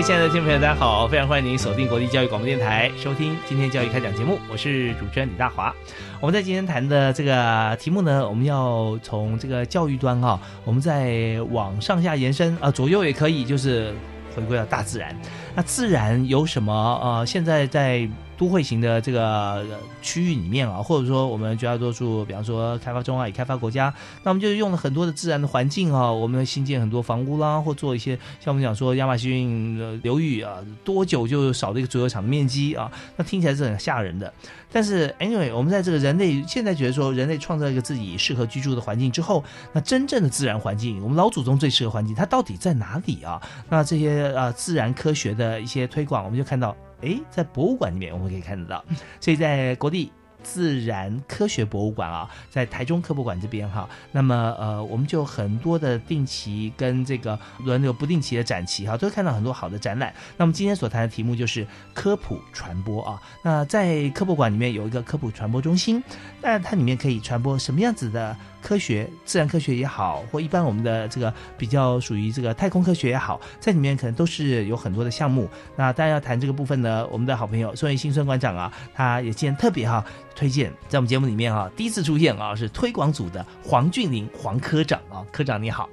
位亲爱的听众朋友，大家好！非常欢迎您锁定国立教育广播电台，收听今天教育开讲节目。我是主持人李大华。我们在今天谈的这个题目呢，我们要从这个教育端啊，我们再往上下延伸啊，左右也可以，就是回归到大自然。那自然有什么？呃，现在在。都会型的这个区域里面啊，或者说我们绝大多数，比方说开发中啊、已开发国家，那我们就用了很多的自然的环境啊，我们新建很多房屋啦，或做一些像我们讲说亚马逊流域啊，多久就少了一个足球场的面积啊？那听起来是很吓人的。但是 anyway，我们在这个人类现在觉得说，人类创造一个自己适合居住的环境之后，那真正的自然环境，我们老祖宗最适合环境，它到底在哪里啊？那这些呃自然科学的一些推广，我们就看到。哎，在博物馆里面我们可以看得到，所以在国立自然科学博物馆啊，在台中科博馆这边哈，那么呃，我们就很多的定期跟这个轮流不定期的展期哈，都会看到很多好的展览。那么今天所谈的题目就是科普传播啊。那在科博馆里面有一个科普传播中心，那它里面可以传播什么样子的？科学、自然科学也好，或一般我们的这个比较属于这个太空科学也好，在里面可能都是有很多的项目。那当然要谈这个部分呢，我们的好朋友孙维新孙馆长啊，他也今天特别哈推荐，在我们节目里面哈第一次出现啊，是推广组的黄俊林黄科长啊，科长你好。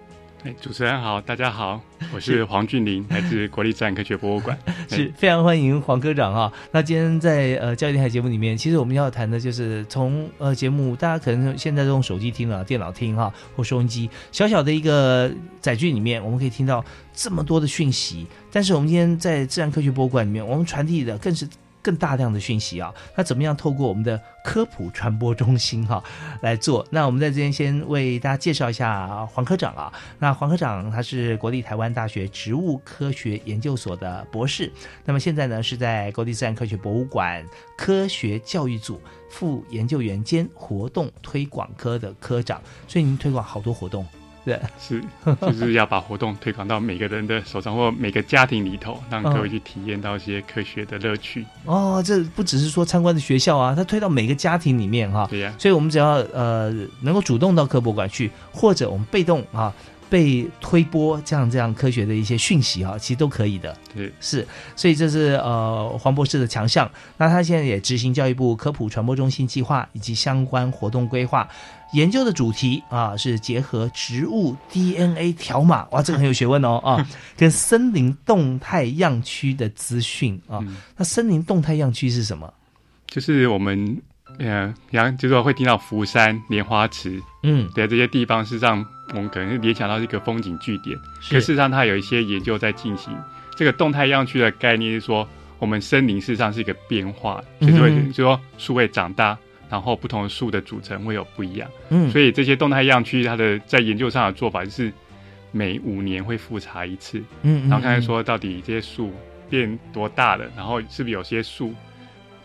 哎，主持人好，大家好，我是黄俊林，来自国立自然科学博物馆，是非常欢迎黄科长啊。那今天在呃教育电台节目里面，其实我们要谈的就是从呃节目，大家可能现在都用手机听了、电脑听哈，或收音机，小小的一个载具里面，我们可以听到这么多的讯息。但是我们今天在自然科学博物馆里面，我们传递的更是。更大量的讯息啊，那怎么样透过我们的科普传播中心哈 来做？那我们在这边先为大家介绍一下黄科长啊。那黄科长他是国立台湾大学植物科学研究所的博士，那么现在呢是在国立自然科学博物馆科学教育组副研究员兼活动推广科的科长，所以您推广好多活动。对，是，就是要把活动推广到每个人的手上或每个家庭里头，让各位去体验到一些科学的乐趣。哦，这不只是说参观的学校啊，它推到每个家庭里面哈。对呀，所以我们只要呃能够主动到科博馆去，或者我们被动啊。被推波这样这样科学的一些讯息啊，其实都可以的。对，是，所以这是呃黄博士的强项。那他现在也执行教育部科普传播中心计划以及相关活动规划，研究的主题啊是结合植物 DNA 条码，哇，这个很有学问哦啊，跟森林动态样区的资讯啊。那森林动态样区是什么？就是我们。嗯，像就是说会听到福山莲花池，嗯，对这些地方，是让我们可能联想到一个风景据点，可事实上它有一些研究在进行。这个动态样区的概念是说，我们森林事实上是一个变化，就是会就说树会长大，然后不同的树的组成会有不一样。嗯，所以这些动态样区它的在研究上的做法就是每五年会复查一次，嗯，然后看看说到底这些树变多大了，然后是不是有些树。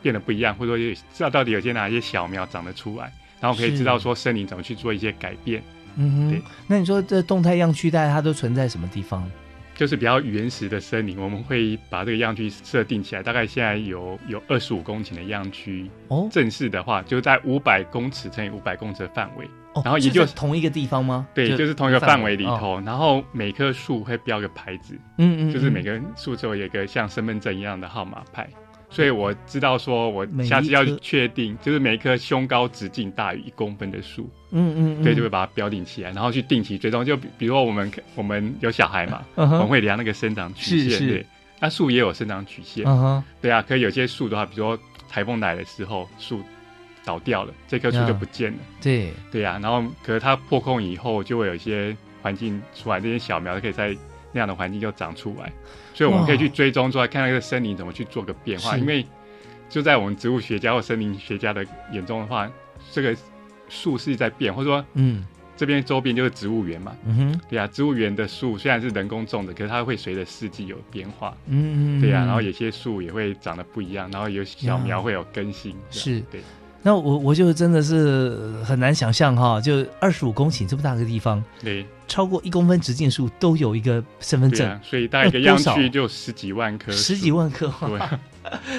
变得不一样，或者说知道到底有些哪些小苗长得出来，然后可以知道说森林怎么去做一些改变。嗯哼，那你说这动态样区带它都存在什么地方？就是比较原始的森林，我们会把这个样区设定起来。大概现在有有二十五公顷的样区哦，正式的话就在五百公尺乘以五百公尺的范围。哦，然后也就是同一个地方吗？对，就是同一个范围里头。然后每棵树会标个牌子，嗯嗯，就是每个树周有一个像身份证一样的号码牌。所以我知道，说我下次要确定，就是每一棵胸高直径大于一公分的树，嗯嗯，对，就会把它标定起来，然后去定期追踪。就比比如说我们我们有小孩嘛，我们会量那个生长曲线，对，那树也有生长曲线，对啊，可以有些树的话，比如说台风来的时候，树倒掉了，这棵树就不见了。对。对呀，然后可是它破空以后，就会有一些环境出来，这些小苗可以在那样的环境就长出来，所以我们可以去追踪出来，看那个森林怎么去做个变化。因为就在我们植物学家或森林学家的眼中的话，这个树是在变，或者说嗯。这边周边就是植物园嘛，嗯哼，对呀，植物园的树虽然是人工种的，可是它会随着四季有变化，嗯，对呀，然后有些树也会长得不一样，然后有小苗会有更新，是，对。那我我就真的是很难想象哈，就二十五公顷这么大个地方，对，超过一公分直径树都有一个身份证，所以大概一个样区就十几万棵，十几万棵，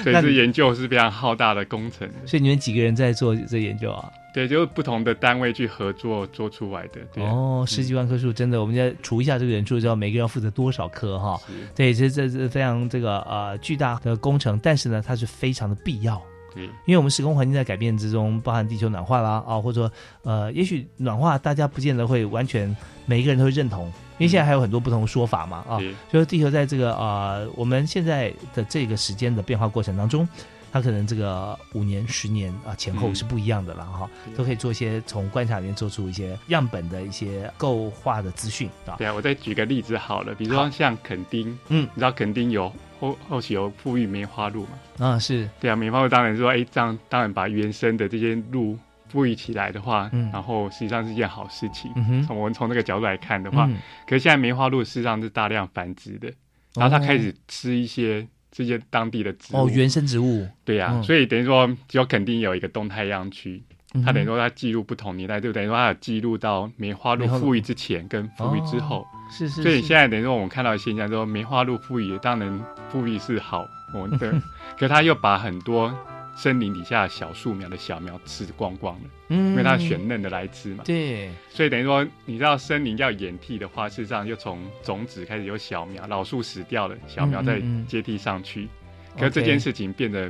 对，所以这研究是非常浩大的工程。所以你们几个人在做这研究啊？对，就是不同的单位去合作做出来的。哦，十几万棵树，真的，我们再除一下这个人数，知道每个人要负责多少棵哈？对，这这是非常这个呃巨大的工程，但是呢，它是非常的必要。对，因为我们时空环境在改变之中，包含地球暖化啦啊，或者说呃，也许暖化大家不见得会完全每一个人都会认同，因为现在还有很多不同的说法嘛啊，就是地球在这个呃我们现在的这个时间的变化过程当中。它可能这个五年、十年啊前后是不一样的了哈，都可以做一些从观察里面做出一些样本的一些构化的资讯啊。对啊，我再举个例子好了，比如说像垦丁，嗯，你知道垦丁有后后期有富裕梅花鹿嘛？啊，是对啊，梅花鹿当然说，哎，这样当然把原生的这些鹿富裕起来的话，嗯，然后实际上是一件好事情。从我们从这个角度来看的话，可是现在梅花鹿实际上是大量繁殖的，然后它开始吃一些。这些当地的植物哦，原生植物对呀，所以等于说，就肯定有一个动态样区，它等于说它记录不同年代，就等于说它有记录到梅花鹿富裕之前跟富裕之后，是是。所以现在等于说我们看到的现象，说梅花鹿富裕，当然富裕是好，我们的，可它又把很多。森林底下小树苗的小苗吃光光了，嗯，因为它选嫩的来吃嘛。对，所以等于说，你知道森林要掩替的话，事实上就从种子开始有小苗，老树死掉了，小苗再接替上去。可是这件事情变得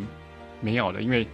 没有了，因为。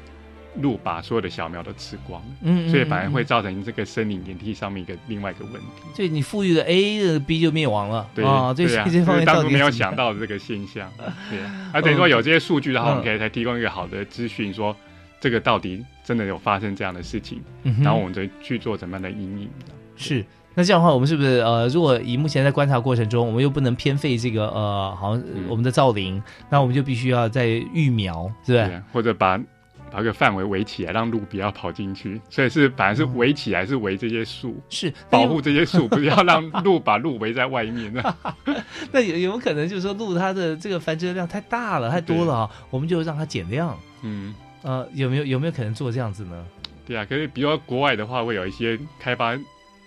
鹿把所有的小苗都吃光了，嗯，所以反而会造成这个森林演替上面一个另外一个问题。所以你富裕的 A 的 B 就灭亡了，对啊，这这方面当初没有想到的这个现象，对啊。而等于说有这些数据的话，我们可以才提供一个好的资讯，说这个到底真的有发生这样的事情，然后我们再去做怎么样的阴影。是，那这样的话，我们是不是呃，如果以目前在观察过程中，我们又不能偏废这个呃，好像我们的造林，那我们就必须要在育苗，是不是？或者把。把个范围围起来，让鹿不要跑进去。所以是反而是围起来，是围这些树，是保护这些树，不是要让鹿把鹿围在外面。那有有可能就是说鹿它的这个繁殖的量太大了，太多了啊，我们就让它减量。嗯，呃，有没有有没有可能做这样子呢？对啊，可是比如说国外的话，会有一些开发。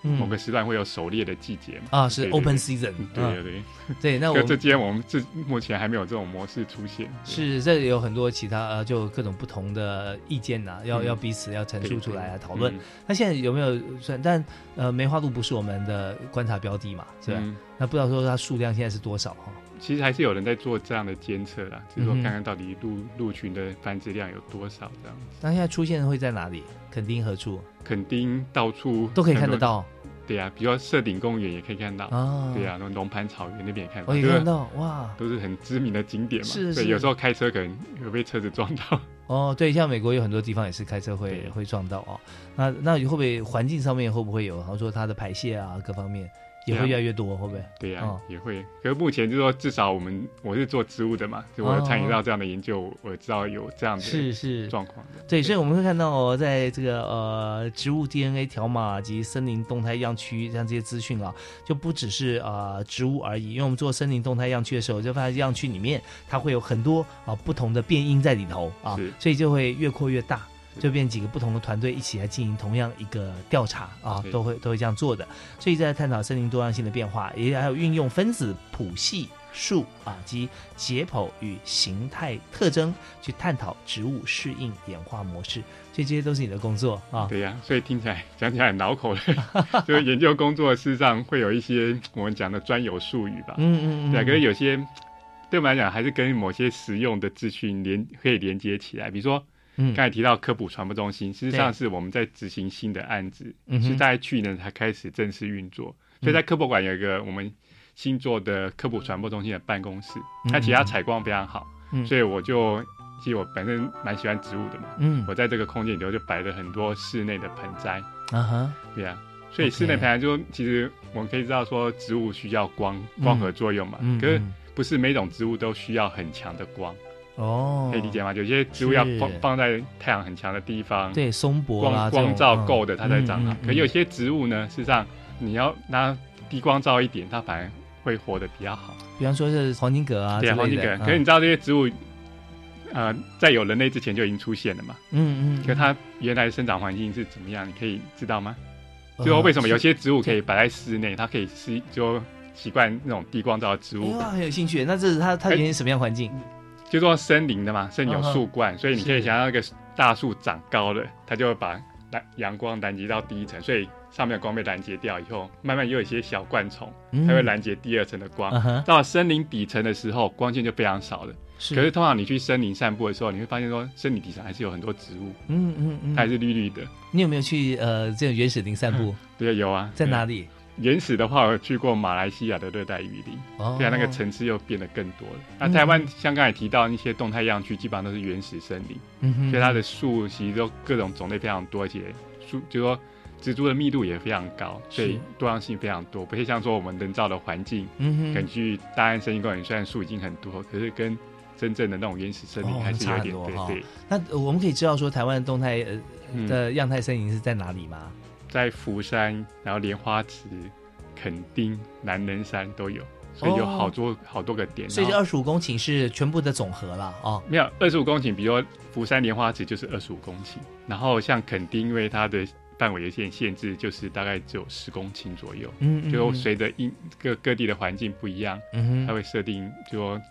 某个时段会有狩猎的季节嘛？啊，是 open season。对对对，对。那我这间我们这目前还没有这种模式出现。是，这里有很多其他呃，就各种不同的意见呐，要要彼此要陈述出来啊，讨论。那现在有没有算？但呃，梅花鹿不是我们的观察标的嘛，是吧？那不知道说它数量现在是多少哈？其实还是有人在做这样的监测啦，就是说看看到底鹿鹿群的繁殖量有多少这样。那现在出现会在哪里？垦丁何处？垦丁到处都可以看得到。对呀，比如说设顶公园也可以看到，对呀，那龙盘草原那边也看到，可以看到哇，都是很知名的景点嘛。是是，有时候开车可能会被车子撞到。哦，对，像美国有很多地方也是开车会会撞到哦。那那会不会环境上面会不会有，好像说它的排泄啊各方面？也会越来越多，会不会？对呀，也会。可是目前就是说，至少我们我是做植物的嘛，就我参与到这样的研究，我知道有这样的是是状况。对，所以我们会看到，在这个呃植物 DNA 条码及森林动态样区像这些资讯啊，就不只是啊植物而已。因为我们做森林动态样区的时候，就发现样区里面它会有很多啊不同的变音在里头啊，所以就会越扩越大。就变几个不同的团队一起来进行同样一个调查啊，都会都会这样做的。所以在探讨森林多样性的变化，也还有运用分子谱系数啊及解剖与形态特征去探讨植物适应演化模式。所以这些都是你的工作啊。对呀，所以听起来讲起来很恼口的，就是研究工作事实上会有一些我们讲的专有术语吧。嗯嗯嗯。对，可是有些对我们来讲还是跟某些实用的资讯连可以连接起来，比如说。刚才提到科普传播中心，实际上是我们在执行新的案子，是在去年才开始正式运作。所以在科博馆有一个我们新做的科普传播中心的办公室，它其他采光非常好，所以我就其实我本身蛮喜欢植物的嘛，嗯，我在这个空间里头就摆了很多室内的盆栽，啊哈，对啊，所以室内盆栽就其实我们可以知道说植物需要光光合作用嘛，可是不是每种植物都需要很强的光。哦，可以理解吗？有些植物要放放在太阳很强的地方，对，松柏光光照够的，它才长好。可有些植物呢，事实上你要拿低光照一点，它反而会活得比较好。比方说是黄金葛啊，对，黄金葛。可是你知道这些植物，呃，在有人类之前就已经出现了嘛？嗯嗯。可它原来的生长环境是怎么样？你可以知道吗？最后为什么有些植物可以摆在室内，它可以是就习惯那种低光照的植物？哇，很有兴趣。那这是它它原先什么样环境？就做森林的嘛，森林有树冠，所以你可以想象那个大树长高了，它就会把蓝阳光拦截到第一层，所以上面的光被拦截掉以后，慢慢又有一些小灌丛，它会拦截第二层的光。到了森林底层的时候，光线就非常少了。可是通常你去森林散步的时候，你会发现说，森林底层还是有很多植物，嗯嗯嗯，它还是绿绿的。你有没有去呃这种原始林散步？对，有啊，在哪里？原始的话，我去过马来西亚的热带雨林，对啊，那个层次又变得更多了。那台湾像刚才提到那些动态样区，基本上都是原始森林，所以它的树其实都各种种类非常多，而且树就说植株的密度也非常高，所以多样性非常多。不会像说我们人造的环境，嗯哼根据大安森林公园，虽然树已经很多，可是跟真正的那种原始森林还是有点对对。那我们可以知道说，台湾的动态呃的样态森林是在哪里吗？在福山，然后莲花池、垦丁、南人山都有，所以有好多好多个点。所以这二十五公顷是全部的总和了哦。没有二十五公顷，比如说福山莲花池就是二十五公顷，然后像垦丁，因为它的范围有限限制，就是大概只有十公顷左右。嗯，就随着因各各地的环境不一样，嗯它会设定就说。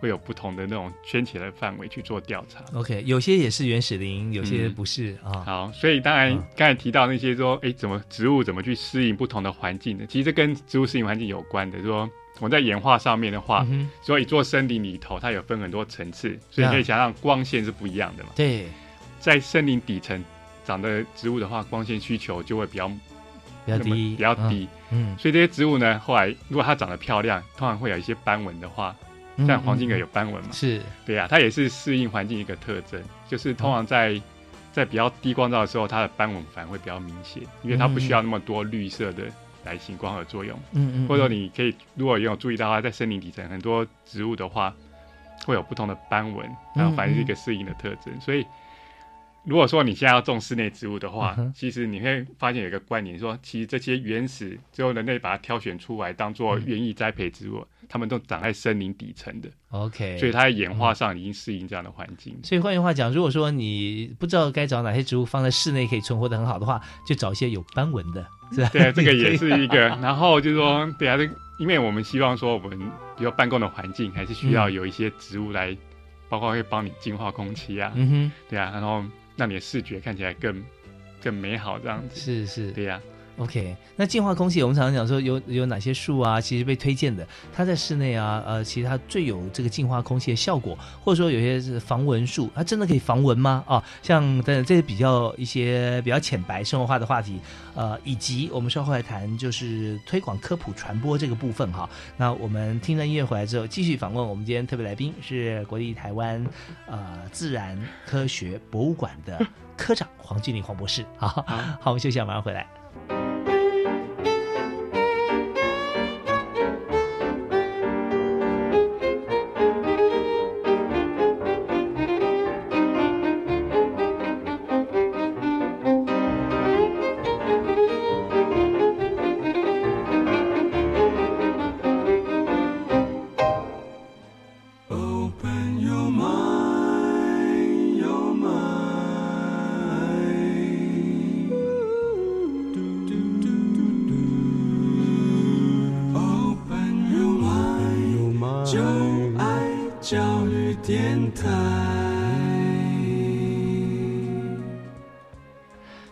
会有不同的那种圈起来的范围去做调查。OK，有些也是原始林，有些不是啊。好，所以当然刚才提到那些说，哎，怎么植物怎么去适应不同的环境呢？其实跟植物适应环境有关的。说我们在演化上面的话，所以做森林里头，它有分很多层次，所以你可以想象光线是不一样的嘛。对，在森林底层长的植物的话，光线需求就会比较比较低，比较低。嗯，所以这些植物呢，后来如果它长得漂亮，通常会有一些斑纹的话。像黄金葛有斑纹嘛？是对呀，它也是适应环境一个特征，就是通常在在比较低光照的时候，它的斑纹反而会比较明显，因为它不需要那么多绿色的来行光合作用。嗯嗯。或者说你可以如果有注意到的话，在森林底层很多植物的话，会有不同的斑纹，然后反正是一个适应的特征。所以如果说你现在要种室内植物的话，其实你会发现有一个观念，说其实这些原始最后人类把它挑选出来当做园艺栽培植物。它们都长在森林底层的，OK，所以它在演化上已经适应这样的环境。所以换句话讲，如果说你不知道该找哪些植物放在室内可以存活的很好的话，就找一些有斑纹的，是吧？对啊，这个也是一个。然后就是说，对啊，这因为我们希望说，我们比如办公的环境还是需要有一些植物来，包括会帮你净化空气啊，嗯哼，对啊，然后让你的视觉看起来更更美好，这样子是是，对呀。OK，那净化空气，我们常常讲说有有哪些树啊，其实被推荐的，它在室内啊，呃，其实它最有这个净化空气的效果，或者说有些是防蚊树，它真的可以防蚊吗？啊，像等等这些比较一些比较浅白生活化的话题，呃，以及我们稍后来谈就是推广科普传播这个部分哈。那我们听了音乐回来之后，继续访问我们今天特别来宾是国立台湾呃自然科学博物馆的科长黄俊林黄博士。好，好，我们休息下，马上回来。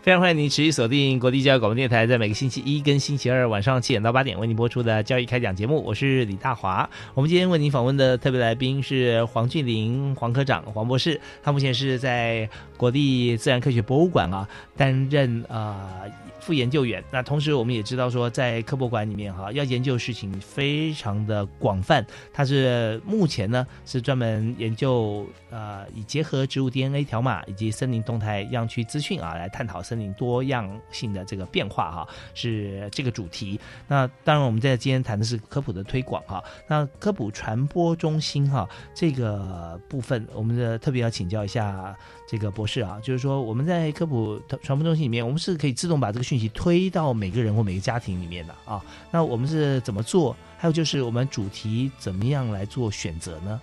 非常欢迎您持续锁定国立教育广播电台，在每个星期一跟星期二晚上七点到八点为您播出的教育开讲节目。我是李大华。我们今天为您访问的特别来宾是黄俊林黄科长黄博士，他目前是在国立自然科学博物馆啊担任啊。副研究员，那同时我们也知道说，在科博馆里面哈，要研究事情非常的广泛。它是目前呢是专门研究呃，以结合植物 DNA 条码以及森林动态样区资讯啊，来探讨森林多样性的这个变化哈，是这个主题。那当然，我们在今天谈的是科普的推广哈。那科普传播中心哈这个部分，我们的特别要请教一下。这个博士啊，就是说我们在科普传播中心里面，我们是可以自动把这个讯息推到每个人或每个家庭里面的啊。那我们是怎么做？还有就是我们主题怎么样来做选择呢？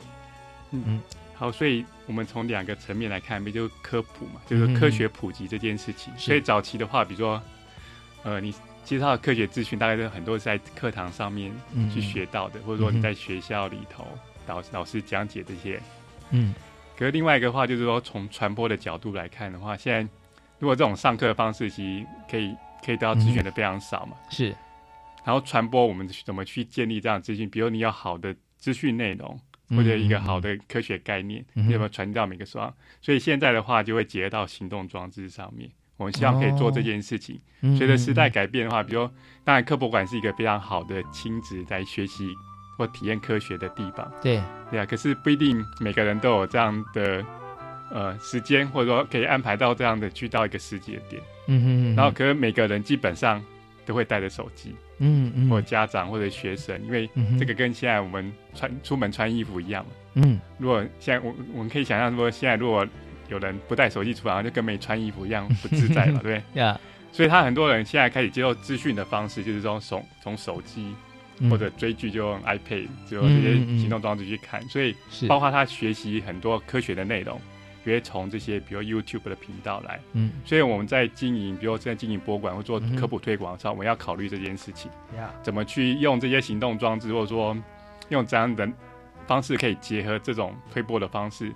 嗯嗯，好，所以我们从两个层面来看，不就科普嘛，就是科学普及这件事情。所以早期的话，比如说，呃，你介绍科学资讯，大概是很多是在课堂上面去学到的，或者说你在学校里头老老师讲解这些，嗯。可是另外一个话，就是说从传播的角度来看的话，现在如果这种上课的方式，其实可以可以得到资源的非常少嘛。是。然后传播我们怎么去建立这样资讯？比如你有好的资讯内容，或者一个好的科学概念，嗯有没有传递到每个双？所以现在的话，就会结合到行动装置上面。我们希望可以做这件事情。随着时代改变的话，比如当然科博馆是一个非常好的亲子来学习。或体验科学的地方，对对啊，可是不一定每个人都有这样的呃时间，或者说可以安排到这样的去到一个世界点，嗯哼，然后可是每个人基本上都会带着手机，嗯嗯，或家长或者学生，因为这个跟现在我们穿出门穿衣服一样嘛，嗯，如果现在我我们可以想象说，现在如果有人不带手机出门，就跟没穿衣服一样 不自在嘛，对不对？呀，所以他很多人现在开始接受资讯的方式，就是从手从手机。或者追剧就用 iPad，就用这些行动装置去看，所以包括他学习很多科学的内容，也会从这些比如 YouTube 的频道来。嗯，所以我们在经营，比如在经营博物馆或做科普推广上，我们要考虑这件事情，怎么去用这些行动装置，或者说用怎样的方式可以结合这种推播的方式。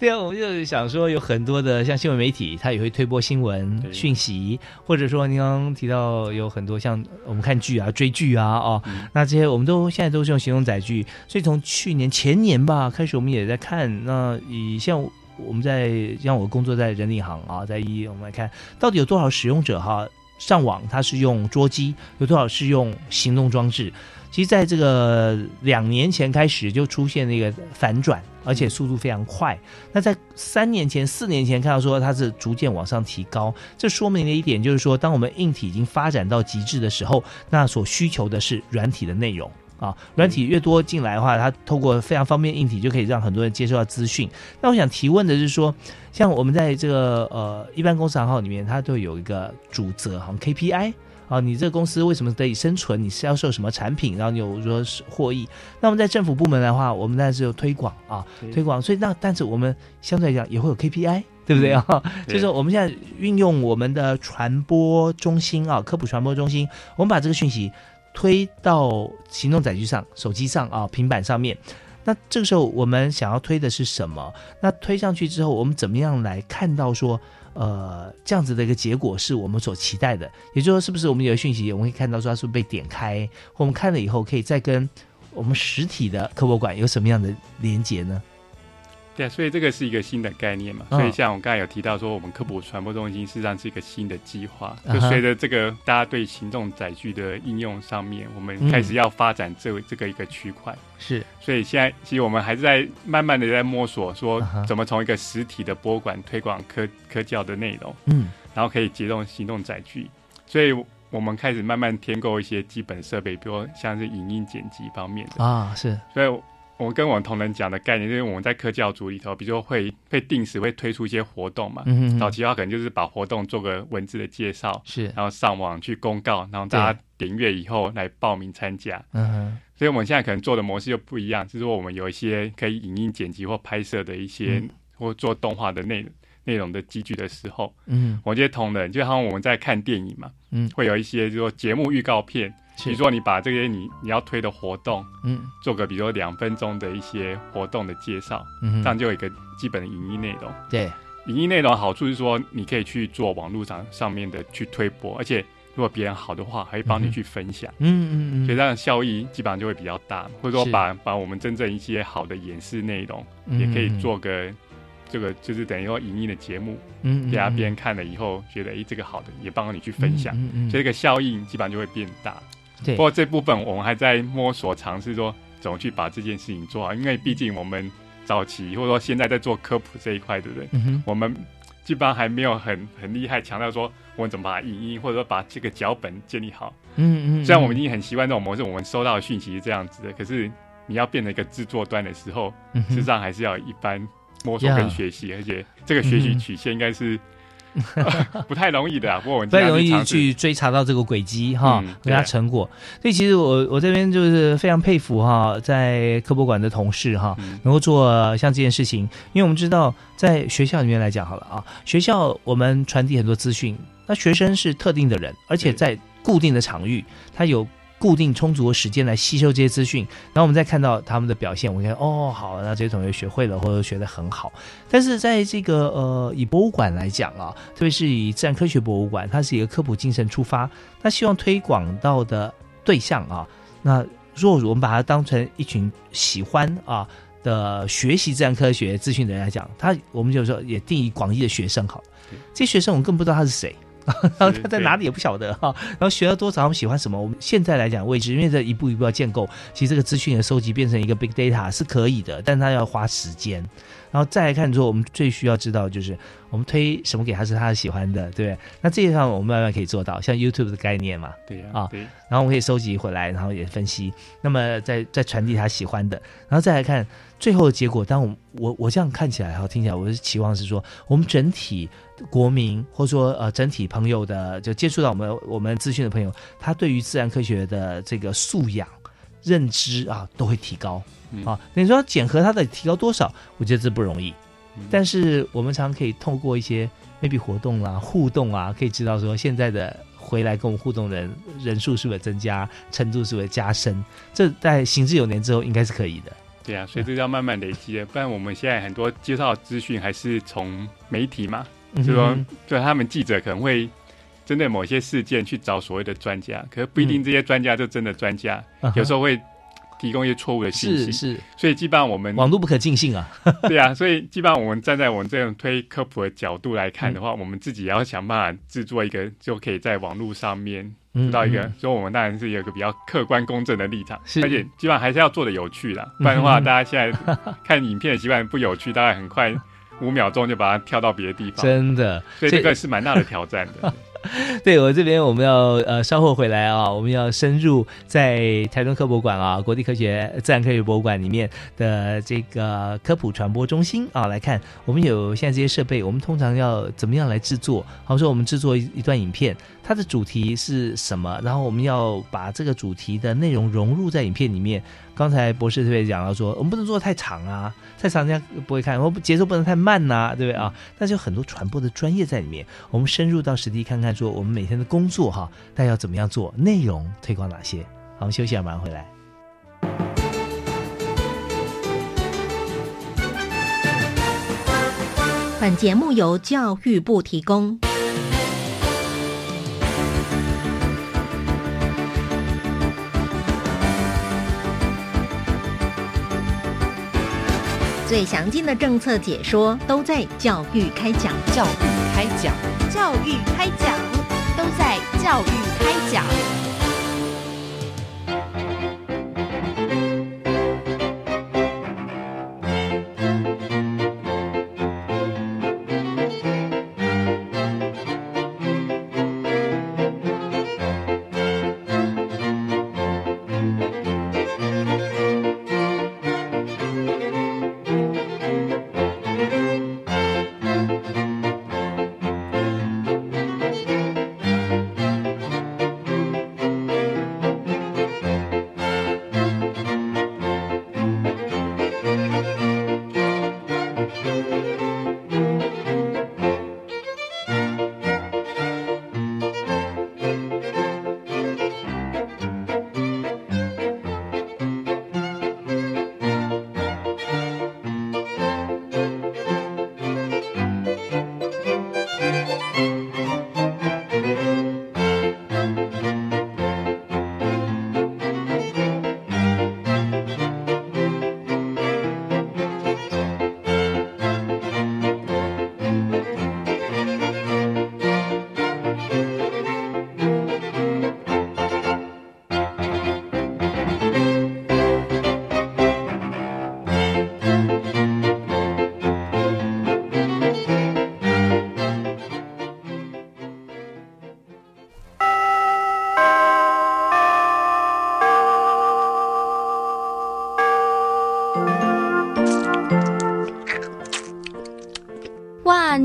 对啊，我们就想说，有很多的像新闻媒体，它也会推播新闻讯息，或者说您刚刚提到有很多像我们看剧啊、追剧啊，哦，那这些我们都现在都是用行动载具，所以从去年前年吧开始，我们也在看。那以像我们在像我工作在人力行啊，在一我们来看到底有多少使用者哈上网，他是用桌机，有多少是用行动装置。其实，在这个两年前开始就出现那个反转，而且速度非常快。那在三年前、四年前看到说它是逐渐往上提高，这说明了一点，就是说，当我们硬体已经发展到极致的时候，那所需求的是软体的内容啊。软体越多进来的话，它透过非常方便硬体，就可以让很多人接受到资讯。那我想提问的是说，像我们在这个呃一般公司行号里面，它都有一个主责，好像 KPI。啊，你这个公司为什么得以生存？你销售什么产品？然后你有说是获益？那我们在政府部门的话，我们当然是有推广啊，推广。所以那但是我们相对来讲也会有 KPI，对不对 啊？就是我们现在运用我们的传播中心啊，科普传播中心，我们把这个讯息推到行动载具上、手机上啊、平板上面。那这个时候我们想要推的是什么？那推上去之后，我们怎么样来看到说？呃，这样子的一个结果是我们所期待的，也就是说，是不是我们有讯息，我们可以看到说它是不是被点开，我们看了以后，可以再跟我们实体的科博馆有什么样的连接呢？对，所以这个是一个新的概念嘛。所以像我刚才有提到说，我们科普传播中心实际上是一个新的计划。就随着这个大家对行动载具的应用上面，我们开始要发展这这个一个区块。是，所以现在其实我们还是在慢慢的在摸索，说怎么从一个实体的博物馆推广科科教的内容，嗯，然后可以结动行动载具。所以我们开始慢慢添购一些基本设备，比如像是影音剪辑方面的啊，是，所以。我跟我们同仁讲的概念，就是我们在科教组里头，比如说会会定时会推出一些活动嘛。嗯早期的话，可能就是把活动做个文字的介绍，是，然后上网去公告，然后大家点阅以后来报名参加。嗯哼。所以我们现在可能做的模式就不一样，就是说我们有一些可以影音剪辑或拍摄的一些，或做动画的内内容的机具的时候，嗯，我觉得同仁就好像我们在看电影嘛，嗯，会有一些就说节目预告片。比如说，你把这些你你要推的活动，嗯，做个比如说两分钟的一些活动的介绍，嗯，这样就有一个基本的影音内容。对，影音内容好处是说，你可以去做网络上上面的去推播，而且如果别人好的话，还会帮你去分享。嗯嗯嗯，所以这样效益基本上就会比较大。或者说，把把我们真正一些好的演示内容，也可以做个这个，就是等于说影音的节目，嗯，给他别人看了以后觉得，哎，这个好的，也帮你去分享，所以这个效应基本上就会变大。对，不过这部分我们还在摸索尝试说怎么去把这件事情做好，因为毕竟我们。早期或者说现在在做科普这一块，对不对？我们基本上还没有很很厉害，强调说我们怎么把影音或者说把这个脚本建立好。嗯嗯。虽然我们已经很习惯这种模式，我们收到的讯息是这样子的，可是你要变成一个制作端的时候，事实上还是要一般摸索跟学习，而且这个学习曲线应该是。不太容易的，不过我不太容易去追查到这个轨迹哈，跟他成果。所以其实我我这边就是非常佩服哈，在科博馆的同事哈，能够做像这件事情，因为我们知道在学校里面来讲好了啊，学校我们传递很多资讯，那学生是特定的人，而且在固定的场域，他有。固定充足的时间来吸收这些资讯，然后我们再看到他们的表现，我们看哦，好，那这些同学学会了或者学得很好。但是在这个呃，以博物馆来讲啊，特别是以自然科学博物馆，它是一个科普精神出发，它希望推广到的对象啊，那如我们把它当成一群喜欢啊的学习自然科学资讯的人来讲，他我们就说也定义广义的学生好，这些学生我们更不知道他是谁。然后他在哪里也不晓得哈，然后学了多少，他们喜欢什么？我们现在来讲位置，因为这一步一步要建构，其实这个资讯的收集变成一个 big data 是可以的，但他要花时间。然后再来看说，我们最需要知道就是我们推什么给他是他喜欢的，对不对？那这些上我们慢慢可以做到，像 YouTube 的概念嘛，对啊，然后我们可以收集回来，然后也分析，那么再再传递他喜欢的，然后再来看最后的结果。当我我我这样看起来哈，听起来我是期望是说，我们整体国民或者说呃整体朋友的就接触到我们我们资讯的朋友，他对于自然科学的这个素养认知啊都会提高。啊，你说检核它的提高多少？我觉得这不容易，但是我们常常可以透过一些 maybe 活动啦、互动啊，可以知道说现在的回来跟我们互动的人人数是不是增加，程度是不是加深？这在行之有年之后应该是可以的。对啊，所以这要慢慢累积的，不然我们现在很多介绍资讯还是从媒体嘛，就说就他们记者可能会针对某些事件去找所谓的专家，可是不一定这些专家就真的专家，有时候会。提供一些错误的信息，是是，所以基本上我们网络不可尽信啊。对啊，所以基本上我们站在我们这种推科普的角度来看的话，我们自己也要想办法制作一个，就可以在网络上面知道一个，所以我们当然是有一个比较客观公正的立场，而且基本上还是要做的有趣啦，不然的话，大家现在 看影片的习惯不有趣，大概很快五秒钟就把它跳到别的地方，真的，所以这个是蛮大的挑战的。对我这边，我们要呃稍后回来啊，我们要深入在台中科博馆啊，国地科学自然科学博物馆里面的这个科普传播中心啊，来看我们有现在这些设备，我们通常要怎么样来制作？好说我们制作一一段影片，它的主题是什么？然后我们要把这个主题的内容融入在影片里面。刚才博士特别讲到说，我们不能做的太长啊，太长人家不会看，我们节奏不能太慢呐，对不对啊？但是有很多传播的专业在里面，我们深入到实地看看，说我们每天的工作哈，大家要怎么样做，内容推广哪些？好，我们休息一下，马上回来。本节目由教育部提供。最详尽的政策解说都在教育开讲，教育开讲，教育开讲，都在教育开讲。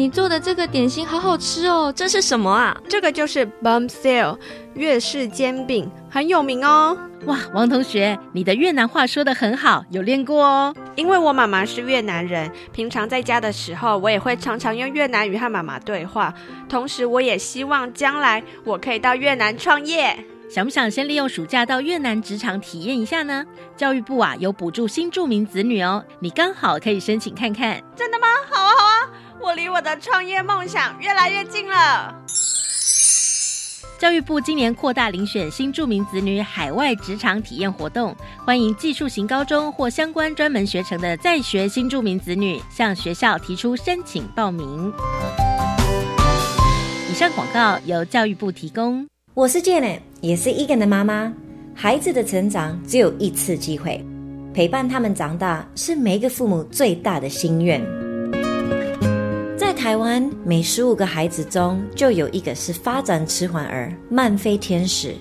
你做的这个点心好好吃哦！这是什么啊？这个就是 Bum Sale 粤式煎饼，很有名哦。哇，王同学，你的越南话说的很好，有练过哦。因为我妈妈是越南人，平常在家的时候，我也会常常用越南语和妈妈对话。同时，我也希望将来我可以到越南创业。想不想先利用暑假到越南职场体验一下呢？教育部啊有补助新住民子女哦，你刚好可以申请看看。真的吗？我离我的创业梦想越来越近了。教育部今年扩大遴选新住民子女海外职场体验活动，欢迎技术型高中或相关专门学程的在学新住民子女向学校提出申请报名。以上广告由教育部提供。我是 Janet，也是 Egan 的妈妈。孩子的成长只有一次机会，陪伴他们长大是每一个父母最大的心愿。台湾每十五个孩子中就有一个是发展迟缓儿、慢飞天使，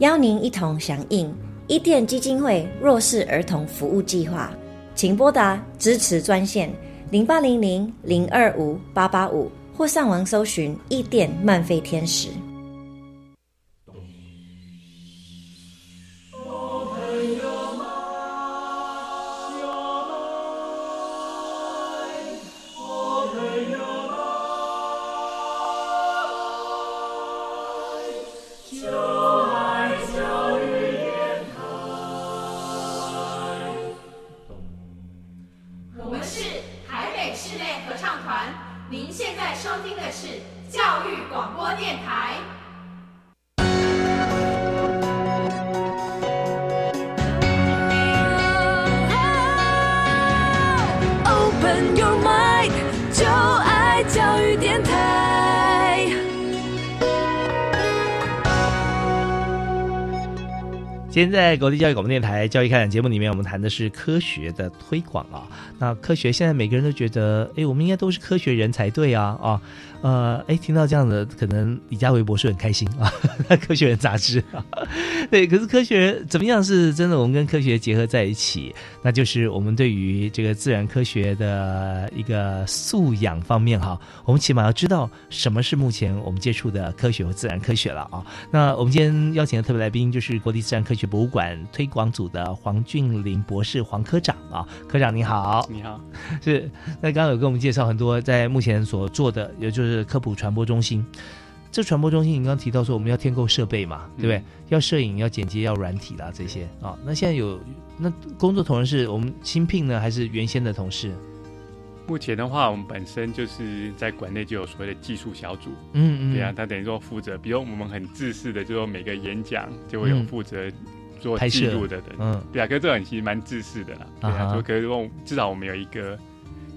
邀您一同响应伊甸基金会弱势儿童服务计划，请拨打支持专线零八零零零二五八八五，或上网搜寻伊甸慢飞天使。现在在国立教育广播电台教育开讲节目里面，我们谈的是科学的推广啊。那科学现在每个人都觉得，哎，我们应该都是科学人才对啊啊。呃，哎，听到这样的，可能李佳维博士很开心啊，科学人杂志啊，对，可是科学怎么样是真的？我们跟科学结合在一起，那就是我们对于这个自然科学的一个素养方面哈，我们起码要知道什么是目前我们接触的科学和自然科学了啊。那我们今天邀请的特别来宾就是国立自然科学博物馆推广组的黄俊林博士，黄科长啊，科长你好，你好，是那刚刚有跟我们介绍很多在目前所做的，也就是。科普传播中心，这传播中心，你刚刚提到说我们要添购设备嘛，对不对？要摄影，要剪接，要软体啦，这些啊。那现在有那工作同仁是我们新聘呢，还是原先的同事？目前的话，我们本身就是在馆内就有所谓的技术小组，嗯嗯，对啊，他等于说负责，比如我们很自私的，就说每个演讲就会有负责做记录的人，嗯，对啊，可是这种其实蛮自私的啦，对啊，就可是说至少我们有一个。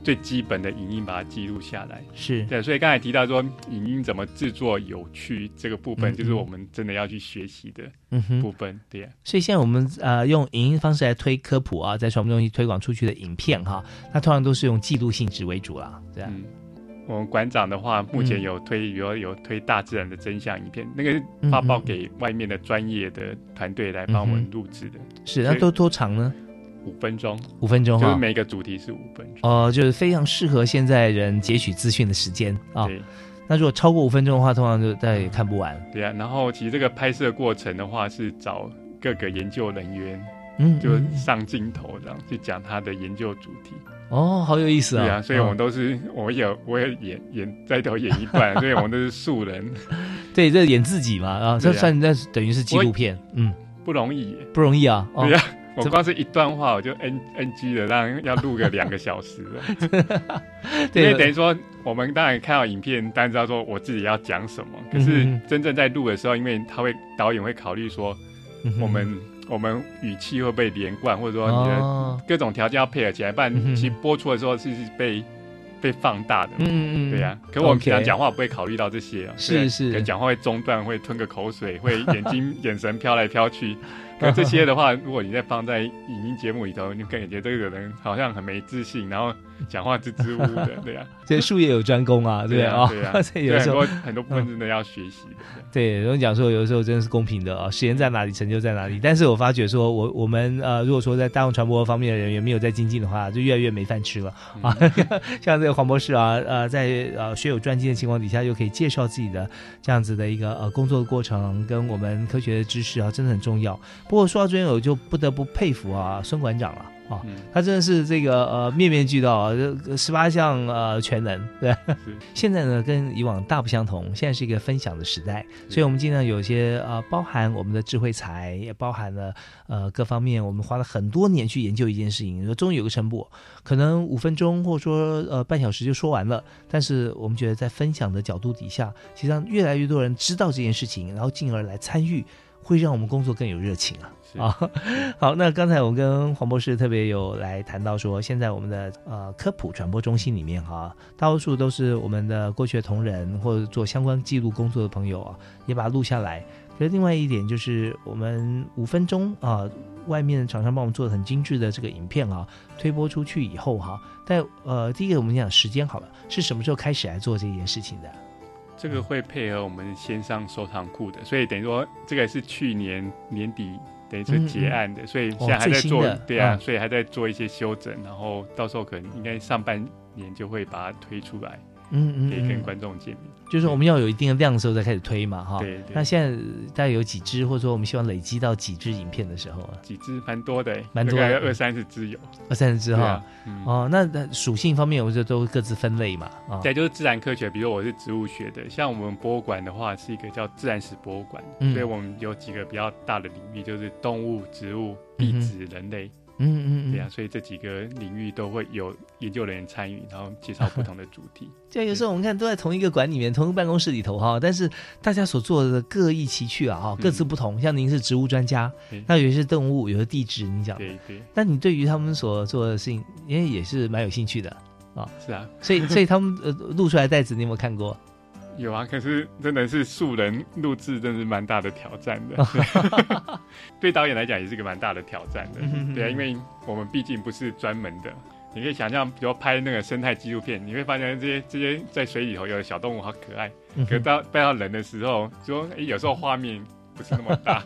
最基本的影音把它记录下来，是。对，所以刚才提到说影音怎么制作有趣这个部分，就是我们真的要去学习的部分，对呀。所以现在我们呃用影音方式来推科普啊，在传播中心推广出去的影片哈，那通常都是用记录性质为主啦，这样。我们馆长的话，目前有推，比如有推大自然的真相影片，那个发报给外面的专业的团队来帮我们录制的。是，那多多长呢？五分钟，五分钟哈，就是每个主题是五分钟哦，就是非常适合现在人截取资讯的时间啊。对，那如果超过五分钟的话，通常就大家也看不完。对啊，然后其实这个拍摄过程的话，是找各个研究人员，嗯，就上镜头这样去讲他的研究主题。哦，好有意思啊！对啊，所以我们都是，我有我也演演在头演一半，所以我们都是素人。对，这演自己嘛啊，这算那等于是纪录片，嗯，不容易，不容易啊。对啊。我光是一段话，我就 N N G 的，让要录个两个小时了。因为等于说，我们当然看到影片，当然知道说我自己要讲什么。可是真正在录的时候，因为他会导演会考虑说，我们我们语气会被连贯，或者说你的各种条件要配合起来，不然其实播出的时候是被被放大的。嗯嗯，对呀。可我们平常讲话不会考虑到这些啊，是是，讲话会中断，会吞个口水，会眼睛 眼神飘来飘去。可这些的话，如果你再放在影音节目里头，你感觉这个人好像很没自信，然后讲话支支吾吾的，对呀。这术业有专攻啊，对啊，对啊，有时候很多部分真的要学习的。对，有人讲说，有的时候真的是公平的啊，时间在哪里，成就在哪里。但是我发觉说，我我们呃，如果说在大众传播方面的人员没有在精进的话，就越来越没饭吃了啊。像这个黄博士啊，呃，在呃学有专精的情况底下，又可以介绍自己的这样子的一个呃工作的过程，跟我们科学的知识啊，真的很重要。不过说到这边，我就不得不佩服啊，孙馆长了。哦，他真的是这个呃面面俱到，十八项呃全能，对。现在呢跟以往大不相同，现在是一个分享的时代，所以我们尽量有些呃包含我们的智慧财，也包含了呃各方面，我们花了很多年去研究一件事情，说终于有个成果，可能五分钟或者说呃半小时就说完了，但是我们觉得在分享的角度底下，实际上越来越多人知道这件事情，然后进而来参与，会让我们工作更有热情啊。啊，好，那刚才我跟黄博士特别有来谈到说，现在我们的呃科普传播中心里面哈，大多数都是我们的过去的同仁或者做相关记录工作的朋友啊，也把它录下来。可是另外一点就是，我们五分钟啊，外面厂商帮我们做的很精致的这个影片啊，推播出去以后哈，但呃，第一个我们讲时间好了，是什么时候开始来做这件事情的？这个会配合我们线上收藏库的，所以等于说这个是去年年底。等于是结案的，所以现在还在做，对啊，所以还在做一些修整，然后到时候可能应该上半年就会把它推出来。嗯嗯，可以跟观众见面，就是我们要有一定的量的时候再开始推嘛，哈。对。那现在大概有几支，或者说我们希望累积到几支影片的时候啊？几支蛮多的，蛮多，二三十支有。二三十支哈。哦，那属性方面，我觉得都各自分类嘛。啊。对，就是自然科学，比如我是植物学的，像我们博物馆的话是一个叫自然史博物馆，所以我们有几个比较大的领域，就是动物、植物、地质、人类。嗯嗯，对啊，所以这几个领域都会有研究人员参与，然后介绍不同的主题。对有时候我们看都在同一个馆里面，同一个办公室里头哈，但是大家所做的各异其趣啊哈，各自不同。像您是植物专家，那有些是动物，有的地质，你讲对对。那你对于他们所做的事情，因为也是蛮有兴趣的啊。是啊，所以所以他们呃录出来袋子，你有没有看过？有啊，可是真的是素人录制，真是蛮大的挑战的。对导演来讲，也是个蛮大的挑战的。对啊，因为我们毕竟不是专门的。你可以想象，比如拍那个生态纪录片，你会发现这些这些在水里头有的小动物好可爱。可到拍到人的时候，说哎，有时候画面不是那么大。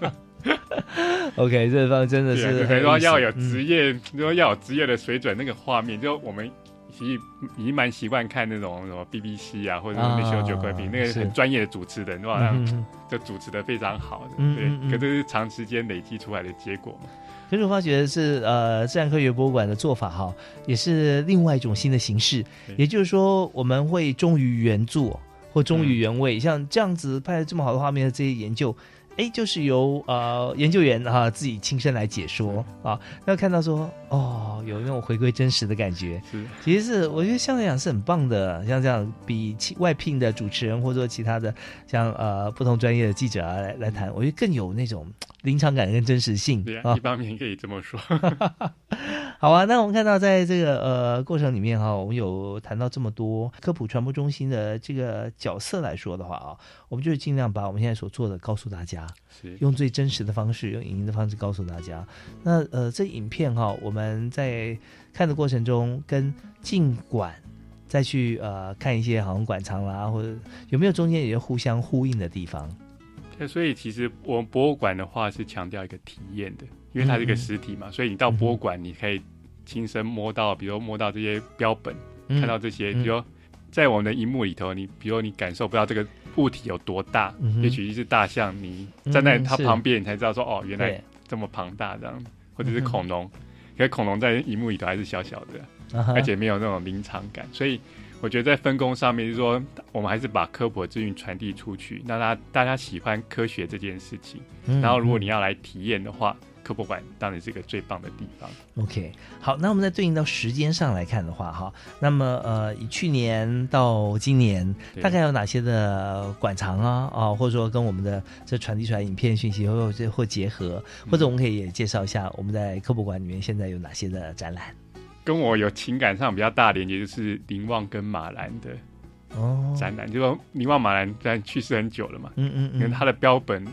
OK，这方真的是，可以说要有职业，说要有职业的水准，那个画面就我们。其实已经蛮习惯看那种什么 BBC 啊，或者那些九块屏那个很专业的主持人，好像就主持的非常好。对，可这是长时间累积出来的结果嘛。可是我发觉是呃，自然科学博物馆的做法哈，也是另外一种新的形式。也就是说，我们会忠于原作或忠于原味，像这样子拍的这么好的画面的这些研究。哎，就是由呃研究员哈自己亲身来解说啊，那看到说哦，有那种回归真实的感觉，其实是我觉得相对讲是很棒的，像这样比外聘的主持人或者说其他的像呃不同专业的记者啊来来谈，我觉得更有那种临场感跟真实性。对啊，一方面可以这么说。好啊，那我们看到在这个呃过程里面哈，我们有谈到这么多科普传播中心的这个角色来说的话啊，我们就是尽量把我们现在所做的告诉大家，用最真实的方式，用影音的方式告诉大家。那呃，这影片哈，我们在看的过程中，跟尽管再去呃看一些好像馆藏啦，或者有没有中间也有互相呼应的地方？那所以其实我们博物馆的话是强调一个体验的。因为它是一个实体嘛，所以你到博物馆，你可以亲身摸到，比如摸到这些标本，看到这些，比如在我们的荧幕里头，你比如你感受不到这个物体有多大，也许一只大象，你站在它旁边，你才知道说哦，原来这么庞大这样，或者是恐龙，因为恐龙在荧幕里头还是小小的，而且没有那种临场感，所以我觉得在分工上面，就是说我们还是把科普的资讯传递出去，让大家大家喜欢科学这件事情，然后如果你要来体验的话。科博馆当然是一个最棒的地方。OK，好，那我们再对应到时间上来看的话，哈，那么呃，以去年到今年，大概有哪些的馆藏啊啊，或者说跟我们的这传递出来影片讯息或或或结合，或者我们可以也介绍一下我们在科博馆里面现在有哪些的展览。跟我有情感上比较大连接就是林旺跟马兰的哦展览，就说林旺马兰虽然去世很久了嘛，嗯嗯嗯，因为他的标本。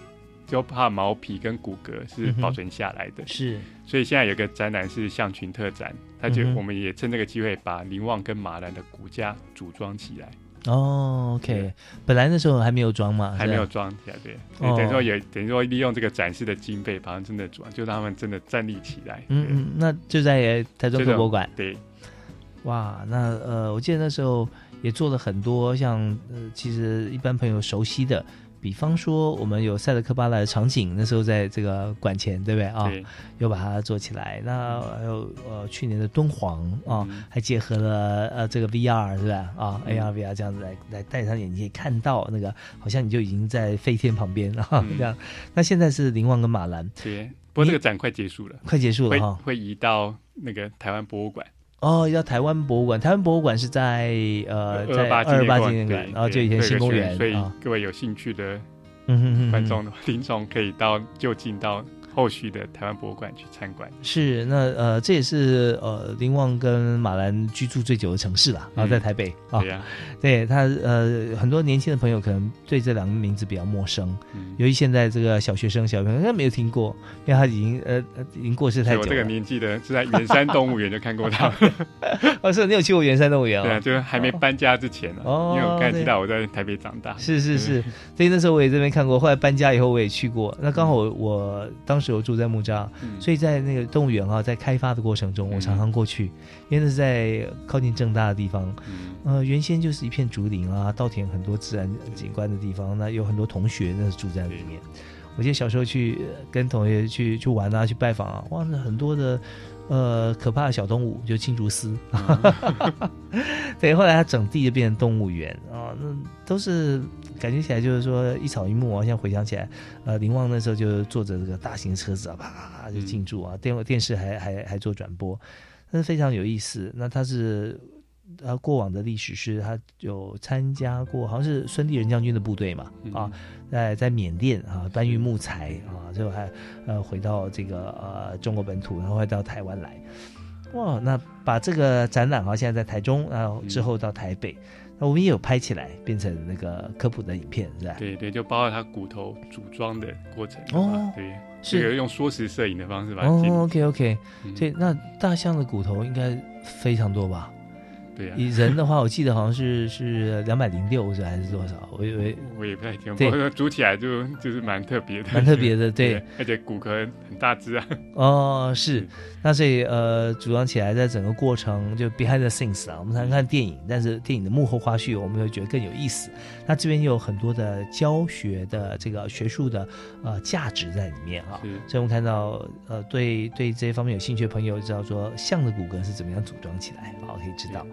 就怕毛皮跟骨骼是保存下来的。是，所以现在有个展览是象群特展，他就我们也趁这个机会把林旺跟马兰的骨架组装起来。哦，OK，本来那时候还没有装嘛，还没有装起来，对，等于说也等于说利用这个展示的经费，把它真的装，就让他们真的站立起来。嗯嗯，那就在台中科博馆。对，哇，那呃，我记得那时候也做了很多像呃，其实一般朋友熟悉的。比方说，我们有塞德克巴莱的场景，那时候在这个馆前，对不对啊？又把它做起来。那还有呃，去年的敦煌啊，还结合了呃这个 VR 是吧？啊，AR VR 这样子来来戴上眼镜，看到那个好像你就已经在飞天旁边啊这样。那现在是林旺跟马兰，对。不过这个展快结束了，快结束了哈，会移到那个台湾博物馆。哦，要台湾博物馆。台湾博物馆是在呃，在二二八纪念馆，然后就以前新公园。所以各位有兴趣的观众、听众可以到就近到。后续的台湾博物馆去参观是那呃这也是呃林旺跟马兰居住最久的城市了啊在台北啊对呀对他呃很多年轻的朋友可能对这两个名字比较陌生，由于现在这个小学生小朋友应该没有听过，因为他已经呃已经过世太久。我这个年纪的是在圆山动物园就看过他。哦，是，你有去过圆山动物园啊？对啊，就是还没搬家之前呢。哦，因为我刚才知道我在台北长大。是是是，所以那时候我也这边看过，后来搬家以后我也去过。那刚好我当时。时候住在木栅，所以在那个动物园啊，在开发的过程中，我常常过去，因为那是在靠近正大的地方。呃，原先就是一片竹林啊，稻田，很多自然景观的地方。那有很多同学，那是住在里面。我记得小时候去跟同学去去玩啊，去拜访啊，哇，那很多的呃可怕的小动物，就青竹丝。对，后来它整地就变成动物园啊，那都是。感觉起来就是说一草一木啊，现在回想起来，呃，林旺那时候就坐着这个大型车子啊，啪就进驻啊，电电视还还还做转播，那是非常有意思。那他是他过往的历史是他有参加过，好像是孙立人将军的部队嘛，啊，在在缅甸啊搬运木材啊，最后还呃回到这个呃中国本土，然后还到台湾来。哇，那把这个展览啊，现在在台中，然后之后到台北。那我们也有拍起来，变成那个科普的影片，是吧？对对，就包括他骨头组装的过程哦。对，是用缩时摄影的方式吧？哦，OK OK，对，那大象的骨头应该非常多吧？对呀，以人的话，我记得好像是是两百零六，是还是多少？我以为我也不太清楚。对，煮起来就就是蛮特别的，蛮特别的，对。而且骨骼很大只啊。哦，是。那所以呃，组装起来，在整个过程就 behind the scenes 啊，我们常看电影，但是电影的幕后花絮，我们会觉得更有意思。那这边有很多的教学的这个学术的呃价值在里面啊。所以我们看到呃，对对这些方面有兴趣的朋友，知道说象的骨骼是怎么样组装起来，好可以知道。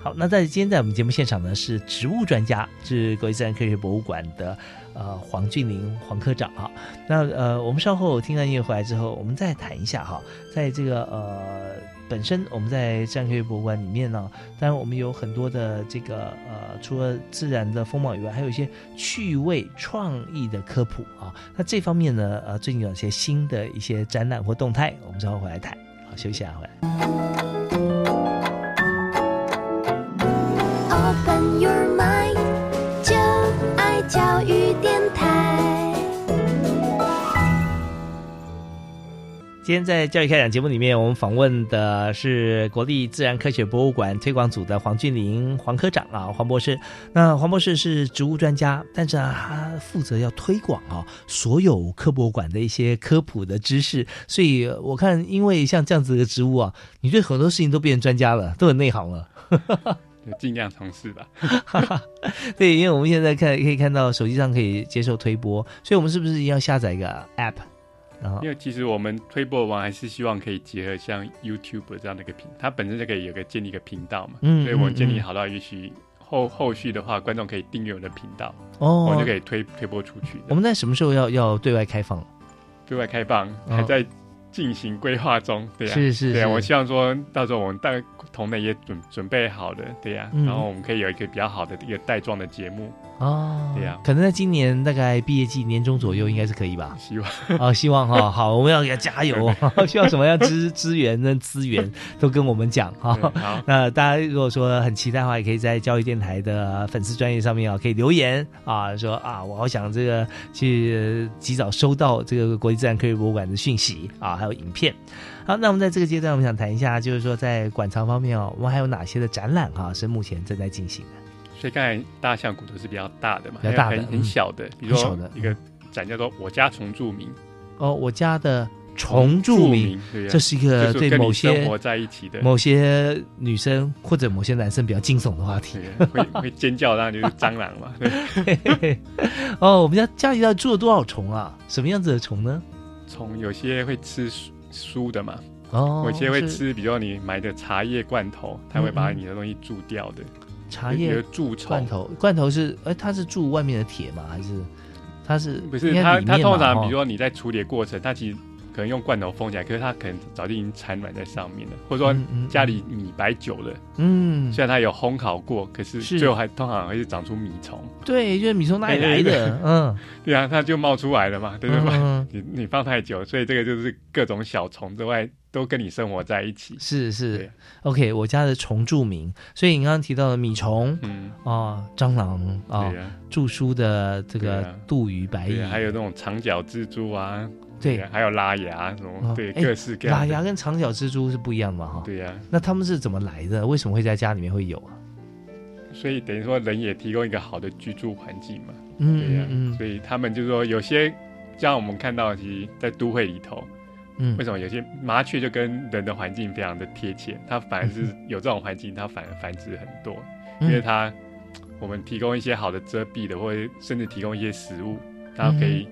好，那在今天在我们节目现场呢，是植物专家，是国际自然科学博物馆的呃黄俊林黄科长哈。那呃，我们稍后听完音乐回来之后，我们再谈一下哈，在这个呃本身我们在自然科学博物馆里面呢，当然我们有很多的这个呃，除了自然的风貌以外，还有一些趣味创意的科普啊。那这方面呢，呃，最近有一些新的一些展览或动态，我们稍后回来谈。好，休息啊回来。今天在教育开讲节目里面，我们访问的是国立自然科学博物馆推广组的黄俊林黄科长啊，黄博士。那黄博士是植物专家，但是啊，他负责要推广啊所有科博馆的一些科普的知识。所以我看，因为像这样子的植物啊，你对很多事情都变成专家了，都很内行了。尽量尝试吧。对，因为我们现在看可以看到手机上可以接受推播，所以我们是不是要下载一个 App？然后，因为其实我们推播完还是希望可以结合像 YouTube 这样的一个频，它本身就可以有个建立一个频道嘛。嗯，所以我们建立好到也许后后续的话，观众可以订阅我的频道，哦，我们就可以推推播出去。我们在什么时候要要对外开放？对外开放还在进行规划中，对呀，是是，对啊，我希望说到时候我们大同的也准准备好了，对呀，然后我们可以有一个比较好的一个带状的节目。哦，对呀，可能在今年大概毕业季年中左右，应该是可以吧？希望哦，希望哈，好，我们要给他加油，需要什么样资资源跟资源都跟我们讲哈。好，那大家如果说很期待的话，也可以在教育电台的粉丝专业上面啊，可以留言啊，说啊，我好想这个去及早收到这个国际自然科学博物馆的讯息啊，还有影片。好，那我们在这个阶段，我们想谈一下，就是说在馆藏方面哦，我们还有哪些的展览哈是目前正在进行的？所以刚才大象骨头是比较大的嘛，比较大的，很小的，比如说一个展叫做“我家重著名”。哦，我家的重著名，这是一个对某些生活在一起的某些女生或者某些男生比较惊悚的话题，会会尖叫，当然就是蟑螂嘛。哦，我们家家里到底住了多少虫啊？什么样子的虫呢？虫有些会吃书的嘛，哦，有些会吃，比如说你买的茶叶罐头，它会把你的东西蛀掉的。茶叶蛀罐头，罐头是哎，它是蛀外面的铁吗？还是它是不是？它它通常，比如说你在处理的过程，它其实可能用罐头封起来，可是它可能早就已经产卵在上面了，或者说家里米摆久了，嗯，虽然它有烘烤过，可是最后还通常会是长出米虫。对，就是米虫哪里来的？嗯，对啊，它就冒出来了嘛，对不对？你你放太久，所以这个就是各种小虫之外。都跟你生活在一起，是是，OK。我家的虫著名，所以你刚刚提到的米虫，嗯啊，蟑螂啊，著书的这个杜鱼、白蚁，还有那种长脚蜘蛛啊，对，还有拉牙什么，对，各式各样。拉牙跟长脚蜘蛛是不一样的哈，对呀。那他们是怎么来的？为什么会在家里面会有啊？所以等于说人也提供一个好的居住环境嘛，嗯，对呀。所以他们就是说有些像我们看到，其实，在都会里头。嗯，为什么有些麻雀就跟人的环境非常的贴切？它反而是有这种环境，它反而繁殖很多，因为它我们提供一些好的遮蔽的，或者甚至提供一些食物，它可以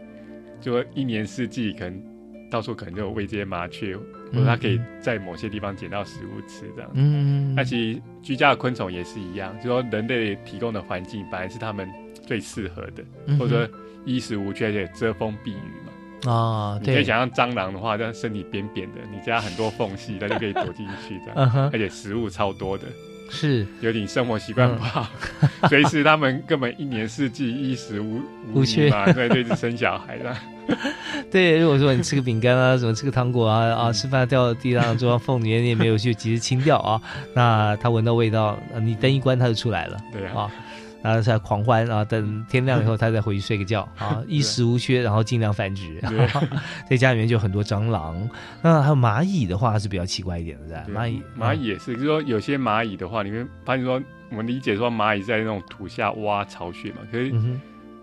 就一年四季可能到处可能就有喂这些麻雀，或者它可以在某些地方捡到食物吃这样。嗯，那其实居家的昆虫也是一样，就说人类提供的环境本来是它们最适合的，或者说衣食无缺，而且遮风避雨嘛。啊，你可以想象蟑螂的话，这样身体扁扁的，你加很多缝隙，它就可以躲进去这样，而且食物超多的，是。有点生活习惯不好，随时他们根本一年四季衣食无无缺嘛，对，对，生小孩的。对，如果说你吃个饼干啊，什么吃个糖果啊，啊，吃饭掉到地上，桌上缝里，你也没有去及时清掉啊，那它闻到味道，你灯一关，它就出来了，对啊。然后在狂欢啊，等天亮以后，他再回去睡个觉 啊，衣食无缺，然后尽量繁殖。在家里面就很多蟑螂，那还有蚂蚁的话是比较奇怪一点的，蚂蚁蚂蚁也是，就是说有些蚂蚁的话，你们发现说，我们理解说蚂蚁在那种土下挖巢穴嘛，可是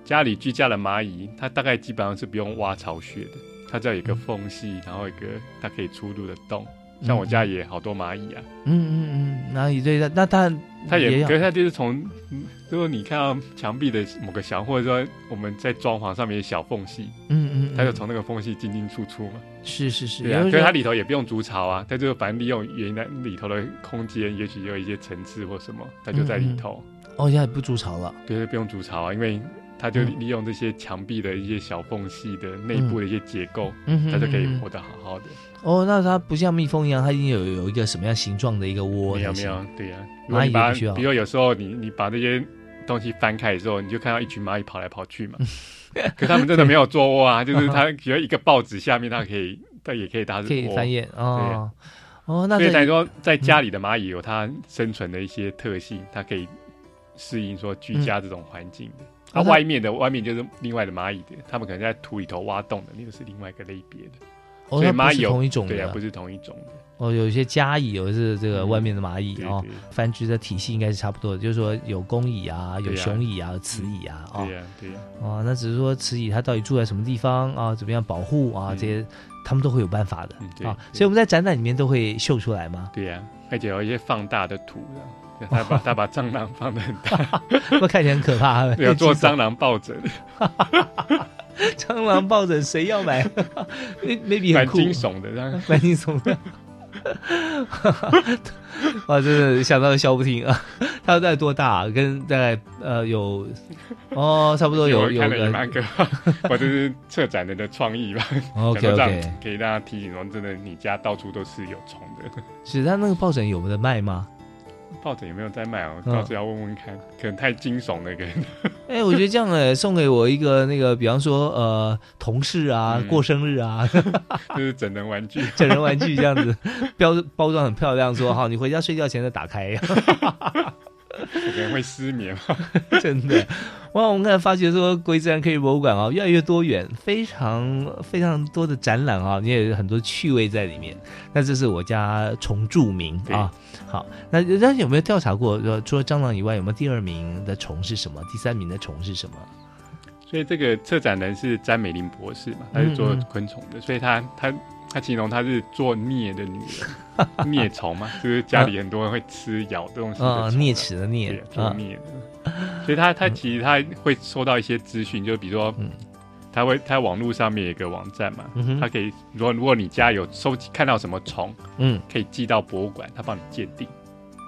家里居家的蚂蚁，它大概基本上是不用挖巢穴的，它只要有一个缝隙，然后一个它可以出入的洞。像我家也好多蚂蚁啊，嗯嗯嗯，蚂蚁对的，那它它也，可是它就是从，如果你看到墙壁的某个小，或者说我们在装潢上面小缝隙，嗯嗯，它就从那个缝隙进进出出嘛，是是是，对啊，可是它里头也不用筑巢啊，它就反正利用原来里头的空间，也许有一些层次或什么，它就在里头。哦，现在不筑巢了，对，不用筑巢啊，因为它就利用这些墙壁的一些小缝隙的内部的一些结构，它就可以活得好好的。哦，那它不像蜜蜂一样，它已经有有一个什么样形状的一个窝？没有没有，对呀。蚂蚁不需要。比如有时候你你把这些东西翻开的时候，你就看到一群蚂蚁跑来跑去嘛。可他们真的没有做窝啊，就是它比如一个报纸下面，它可以它也可以搭可以翻页哦。哦，那所以等于说在家里的蚂蚁有它生存的一些特性，它可以适应说居家这种环境的。啊，外面的外面就是另外的蚂蚁的，他们可能在土里头挖洞的，那个是另外一个类别的。所以蚂蚁同一种的，对呀，不是同一种的。哦，有一些家蚁，有的是这个外面的蚂蚁哦，繁殖的体系应该是差不多的。就是说有公蚁啊，有雄蚁啊，雌蚁啊，对呀，对呀。哦，那只是说雌蚁它到底住在什么地方啊？怎么样保护啊？这些他们都会有办法的啊。所以我们在展览里面都会秀出来吗？对呀，而且有一些放大的图，他把他把蟑螂放的很大，那看起来很可怕。要做蟑螂抱枕。蟑螂抱枕谁要买？maybe 蛮惊悚的，蛮惊悚的。哇，真的想到笑不停啊！他大概多大？跟大概呃有哦，差不多有 有个，我这是策展人的创意吧？OK OK，可以大家提醒说，真的，你家到处都是有虫的。是他那个抱枕有的卖吗？抱枕有没有在卖哦？到时要问问看，可能太惊悚了，可能。哎，我觉得这样哎，送给我一个那个，比方说呃，同事啊，过生日啊，就是整人玩具，整人玩具这样子，标包装很漂亮，说好，你回家睡觉前再打开。可能会失眠，真的。哇，我们刚才发觉说，国立自然科学博物馆啊，越来越多元，非常非常多的展览啊，你也有很多趣味在里面。那这是我家虫著名啊。好，那那有没有调查过，说除了蟑螂以外，有没有第二名的虫是什么？第三名的虫是什么？所以这个策展人是詹美玲博士嘛，他是做昆虫的，所以他他。他形容他是做啮的女人，啮虫嘛，就是家里很多人会吃咬的东西。啊，啮齿的啮，做啮的。所以他他其实他会收到一些资讯，就比如说，他会他网络上面有一个网站嘛，他可以，如果如果你家有收集看到什么虫，嗯，可以寄到博物馆，他帮你鉴定。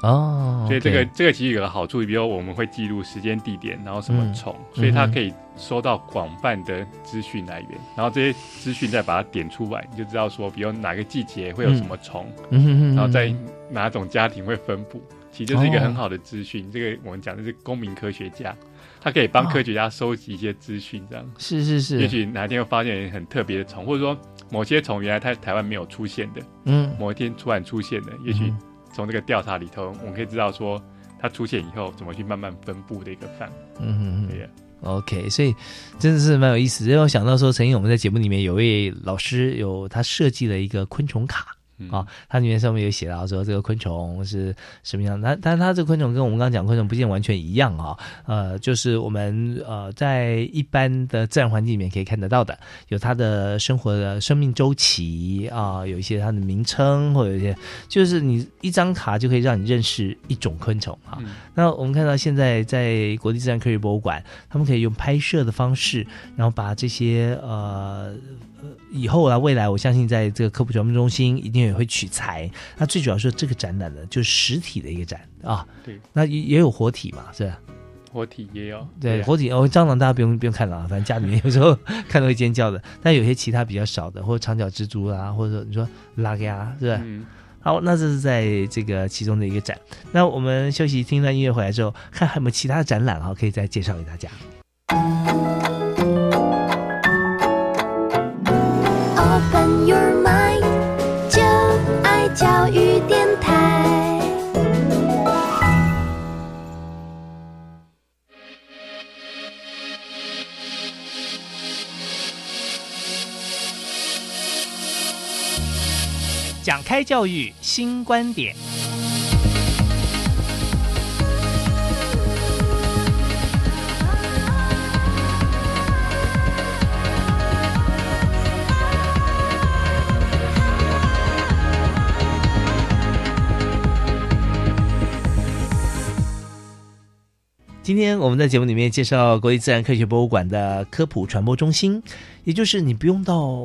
哦，所以这个这个其实有个好处，比如我们会记录时间、地点，然后什么虫，所以他可以收到广泛的资讯来源，然后这些资讯再把它点出来，你就知道说，比如哪个季节会有什么虫，然后在哪种家庭会分布，其实就是一个很好的资讯。这个我们讲的是公民科学家，他可以帮科学家收集一些资讯，这样是是是。也许哪天会发现很特别的虫，或者说某些虫原来在台湾没有出现的，嗯，某一天突然出现的，也许。从这个调查里头，我们可以知道说它出现以后怎么去慢慢分布的一个范。嗯嗯嗯，OK，所以真的是蛮有意思。因为我想到说，曾经我们在节目里面有位老师有他设计了一个昆虫卡。啊，它里面上面有写到说这个昆虫是什么样，的但是它这个昆虫跟我们刚刚讲昆虫不见完全一样啊，呃，就是我们呃在一般的自然环境里面可以看得到的，有它的生活的生命周期啊，有一些它的名称或者一些，就是你一张卡就可以让你认识一种昆虫啊。那我们看到现在在国立自然科学博物馆，他们可以用拍摄的方式，然后把这些呃。以后啊，未来我相信在这个科普传播中心一定也会取材。那最主要是这个展览呢，就是实体的一个展啊。对，那也也有活体嘛，是吧？活体也有。对，活体哦，蟑螂大家不用不用看了啊，反正家里面有时候看到会尖叫的。但有些其他比较少的，或者长脚蜘蛛啊，或者你说拉个呀，是吧？嗯。好，那这是在这个其中的一个展。那我们休息听段音乐回来之后，看还有没有其他的展览啊，可以再介绍给大家。讲开教育新观点。今天我们在节目里面介绍国立自然科学博物馆的科普传播中心，也就是你不用到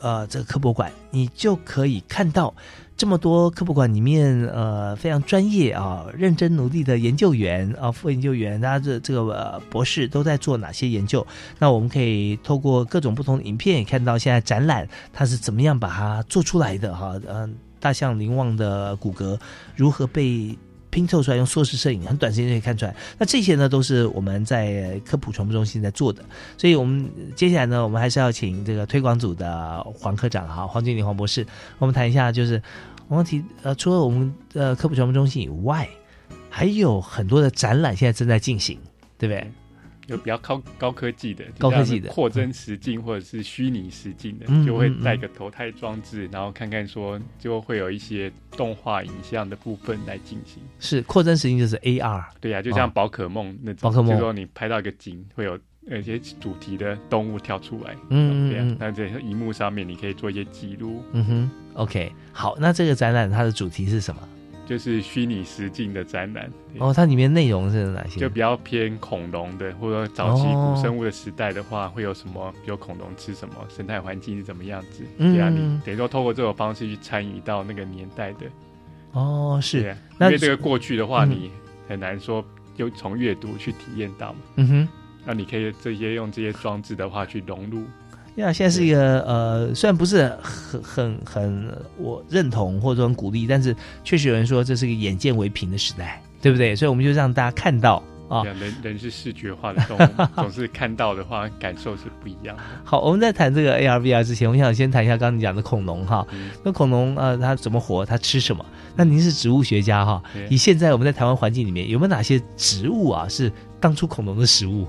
呃这个科博馆，你就可以看到这么多科博馆里面呃非常专业啊、认真努力的研究员啊、副研究员，他这这个博士都在做哪些研究？那我们可以透过各种不同的影片，也看到现在展览它是怎么样把它做出来的哈。嗯，大象林旺的骨骼如何被？拼凑出来用硕士摄影，很短时间就可以看出来。那这些呢，都是我们在科普传播中心在做的。所以，我们接下来呢，我们还是要请这个推广组的黄科长哈，黄经理黄博士，我们谈一下，就是我们提呃，除了我们呃科普传播中心以外，还有很多的展览现在正在进行，对不对？有比较高高科技的，高科技的扩增实境或者是虚拟实境的，就会带个投胎装置，然后看看说就会有一些动画影像的部分来进行。是扩增实境就是 AR，对呀，就像宝可梦那种，宝可梦，就说你拍到一个景，会有那些主题的动物跳出来，嗯，对呀，那在荧幕上面你可以做一些记录。嗯哼，OK，好，那这个展览它的主题是什么？就是虚拟实境的展览。哦，它里面内容是哪些？就比较偏恐龙的，或者早期古生物的时代的话，会有什么？比如恐龙吃什么？生态环境是怎么样子？对啊，你等于说透过这种方式去参与到那个年代的。哦，是。因为这个过去的话，你很难说就从阅读去体验到嘛。嗯哼。那你可以这些用这些装置的话去融入。呀，现在是一个呃，虽然不是很很很我认同或者很鼓励，但是确实有人说这是个眼见为凭的时代，对不对？所以我们就让大家看到啊，人人是视觉化的动物，总是看到的话感受是不一样的。好，我们在谈这个 AR VR 之前，我想先谈一下刚刚你讲的恐龙哈。那恐龙呃，它怎么活？它吃什么？那您是植物学家哈？以现在我们在台湾环境里面，有没有哪些植物啊是当初恐龙的食物？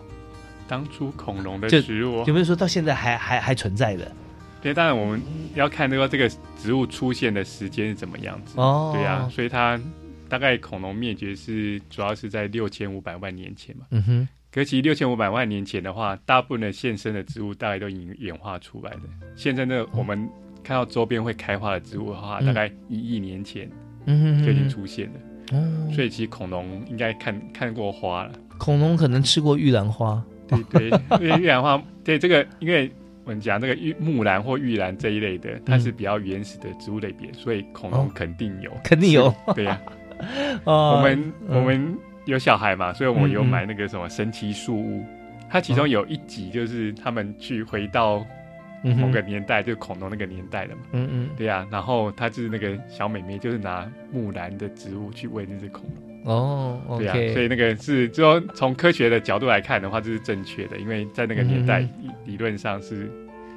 当初恐龙的植物有没有说到现在还还还存在的？对，当然我们要看这个这个植物出现的时间是怎么样子。哦，对呀，所以它大概恐龙灭绝是主要是在六千五百万年前嘛。嗯哼，可其实六千五百万年前的话，大部分的现生的植物大概都已经演化出来的。现在呢，我们看到周边会开花的植物的话，大概一亿年前就已经出现了。哦，所以其实恐龙应该看看过花了。恐龙可能吃过玉兰花。对对，因为玉兰花，对这个，因为我们讲这个玉木兰或玉兰这一类的，它是比较原始的植物类别，所以恐龙肯定有，肯定有，对呀。我们我们有小孩嘛，所以我们有买那个什么神奇树屋，它其中有一集就是他们去回到某个年代，就恐龙那个年代的嘛。嗯嗯，对呀。然后他就是那个小美眉，就是拿木兰的植物去喂那只恐龙。哦，对啊，所以那个是，就说从科学的角度来看的话，这是正确的，因为在那个年代，理论上是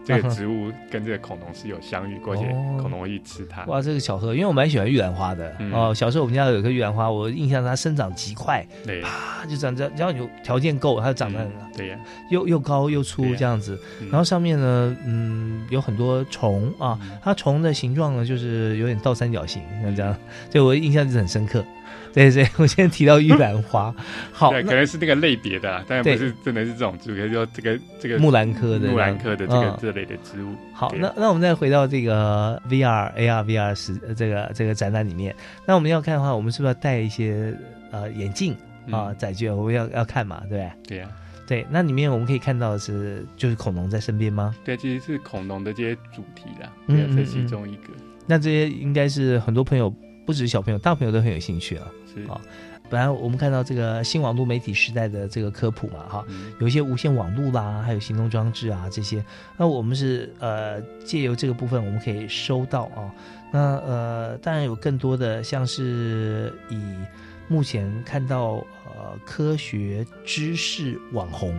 这个植物跟这个恐龙是有相遇过，且恐龙会去吃它。哇，这个巧合，因为我蛮喜欢玉兰花的。哦。小时候我们家有一棵玉兰花，我印象它生长极快，对，啪就长，只要有条件够，它长得很对呀，又又高又粗这样子。然后上面呢，嗯，有很多虫啊，它虫的形状呢，就是有点倒三角形，像这样，所以我印象就很深刻。对对，我先提到玉兰花，好，可能是那个类别的，但不是真的是这种植物，可以说这个这个木兰科的木兰科的这个这类的植物。好，那那我们再回到这个 VR AR VR 时这个这个展览里面，那我们要看的话，我们是不是要带一些呃眼镜啊载具？我们要要看嘛，对不对？对呀，对，那里面我们可以看到的是就是恐龙在身边吗？对，其实是恐龙的这些主题啦，嗯，这其中一个。那这些应该是很多朋友，不只是小朋友，大朋友都很有兴趣啊。是。啊，本来我们看到这个新网络媒体时代的这个科普嘛，哈，有一些无线网络啦，还有行动装置啊这些，那我们是呃借由这个部分我们可以收到啊，那呃当然有更多的像是以目前看到呃科学知识网红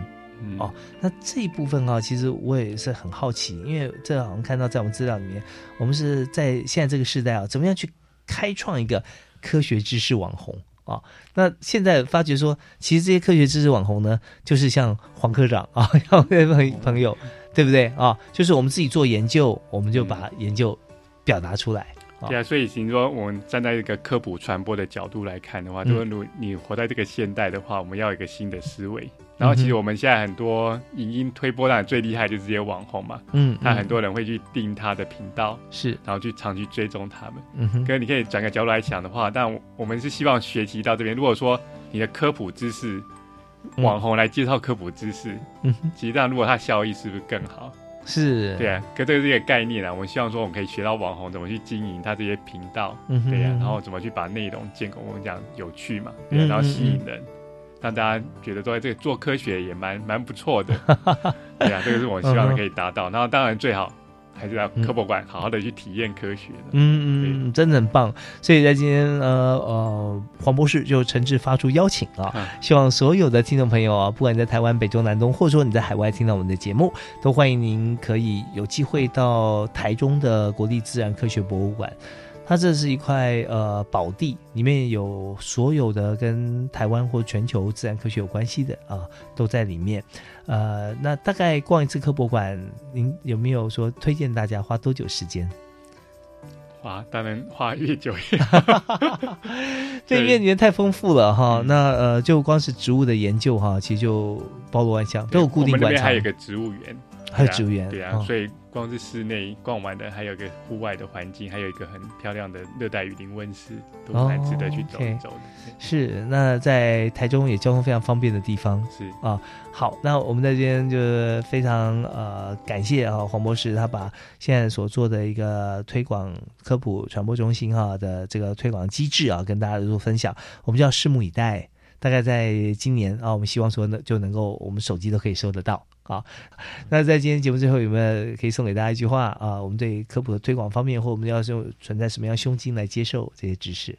哦，那这一部分啊，其实我也是很好奇，因为这好像看到在我们资料里面，我们是在现在这个时代啊，怎么样去开创一个。科学知识网红啊，那现在发觉说，其实这些科学知识网红呢，就是像黄科长啊，像朋朋友，对不对啊？就是我们自己做研究，我们就把研究表达出来。对啊，所以，请说我们站在一个科普传播的角度来看的话，就是如你活在这个现代的话，我们要有一个新的思维。然后，其实我们现在很多影音推播上最厉害就是这些网红嘛，嗯，那很多人会去订他的频道，是，然后去常去追踪他们。嗯哼，哥，你可以转个角度来想的话，但我们是希望学习到这边。如果说你的科普知识，网红来介绍科普知识，嗯，其实这样如果他效益是不是更好？是对啊，可这个是一个概念啊。我们希望说，我们可以学到网红怎么去经营他这些频道，对呀，然后怎么去把内容建构，我们讲有趣嘛，对，然后吸引人，让大家觉得说这个做科学也蛮蛮不错的，对啊，这个是我希望可以达到。然后当然最好。还是要科博馆好好的去体验科学的，嗯嗯，真的很棒。所以在今天呃呃，黄博士就诚挚发出邀请啊，希望所有的听众朋友啊，不管你在台湾北中南东，或者说你在海外听到我们的节目，都欢迎您可以有机会到台中的国立自然科学博物馆。它这是一块呃宝地，里面有所有的跟台湾或全球自然科学有关系的啊，都在里面。呃，那大概逛一次科博馆，您有没有说推荐大家花多久时间？花当然花越久越，这里面太丰富了哈。那呃，就光是植物的研究哈，其实就包罗万象，都有固定馆场。还有一个植物园，还有植物园，对啊，所以。光是室内逛完的，还有个户外的环境，还有一个很漂亮的热带雨林温室，都蛮值得去走一走的。是，那在台中也交通非常方便的地方。是啊，好，那我们在这边就非常呃感谢啊黄博士，他把现在所做的一个推广科普传播中心哈的这个推广机制啊，跟大家做分享，我们就要拭目以待。大概在今年啊，我们希望说呢就能够我们手机都可以收得到。好，那在今天节目最后有没有可以送给大家一句话啊？我们对科普的推广方面，或我们要用存在什么样胸襟来接受这些知识？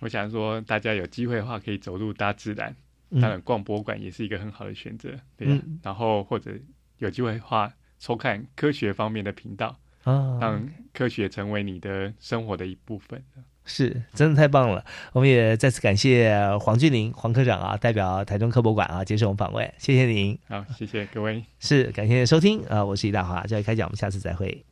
我想说，大家有机会的话，可以走入大自然，当然逛博物馆也是一个很好的选择，对呀。然后或者有机会的话，收看科学方面的频道啊，让科学成为你的生活的一部分。是，真的太棒了！我们也再次感谢黄俊林黄科长啊，代表台中科博馆啊接受我们访问，谢谢您。好，谢谢各位。是，感谢收听啊，我是李大华，教育开讲，我们下次再会。